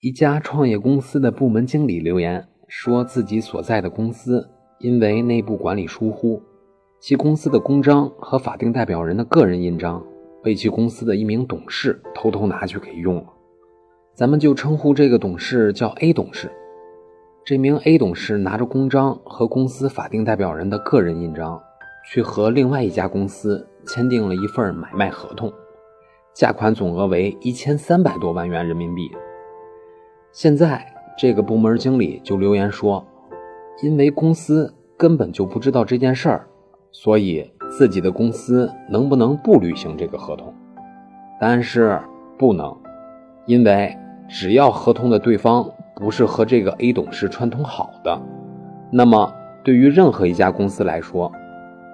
一家创业公司的部门经理留言说，自己所在的公司因为内部管理疏忽，其公司的公章和法定代表人的个人印章被其公司的一名董事偷偷拿去给用了。咱们就称呼这个董事叫 A 董事。这名 A 董事拿着公章和公司法定代表人的个人印章，去和另外一家公司签订了一份买卖合同，价款总额为一千三百多万元人民币。现在这个部门经理就留言说，因为公司根本就不知道这件事儿，所以自己的公司能不能不履行这个合同？答案是不能，因为只要合同的对方不是和这个 A 董事串通好的，那么对于任何一家公司来说，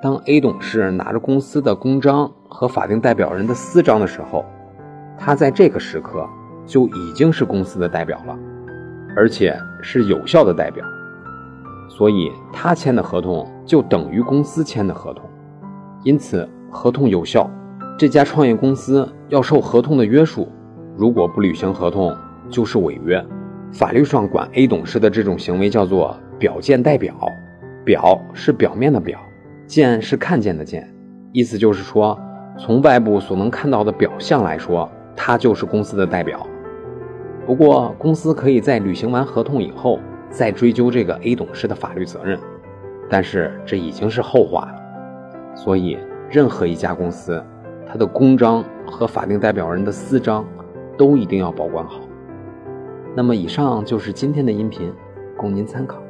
当 A 董事拿着公司的公章和法定代表人的私章的时候，他在这个时刻。就已经是公司的代表了，而且是有效的代表，所以他签的合同就等于公司签的合同，因此合同有效。这家创业公司要受合同的约束，如果不履行合同就是违约。法律上管 A 董事的这种行为叫做表见代表，表是表面的表，见是看见的见，意思就是说，从外部所能看到的表象来说，他就是公司的代表。不过，公司可以在履行完合同以后再追究这个 A 董事的法律责任，但是这已经是后话了。所以，任何一家公司，它的公章和法定代表人的私章都一定要保管好。那么，以上就是今天的音频，供您参考。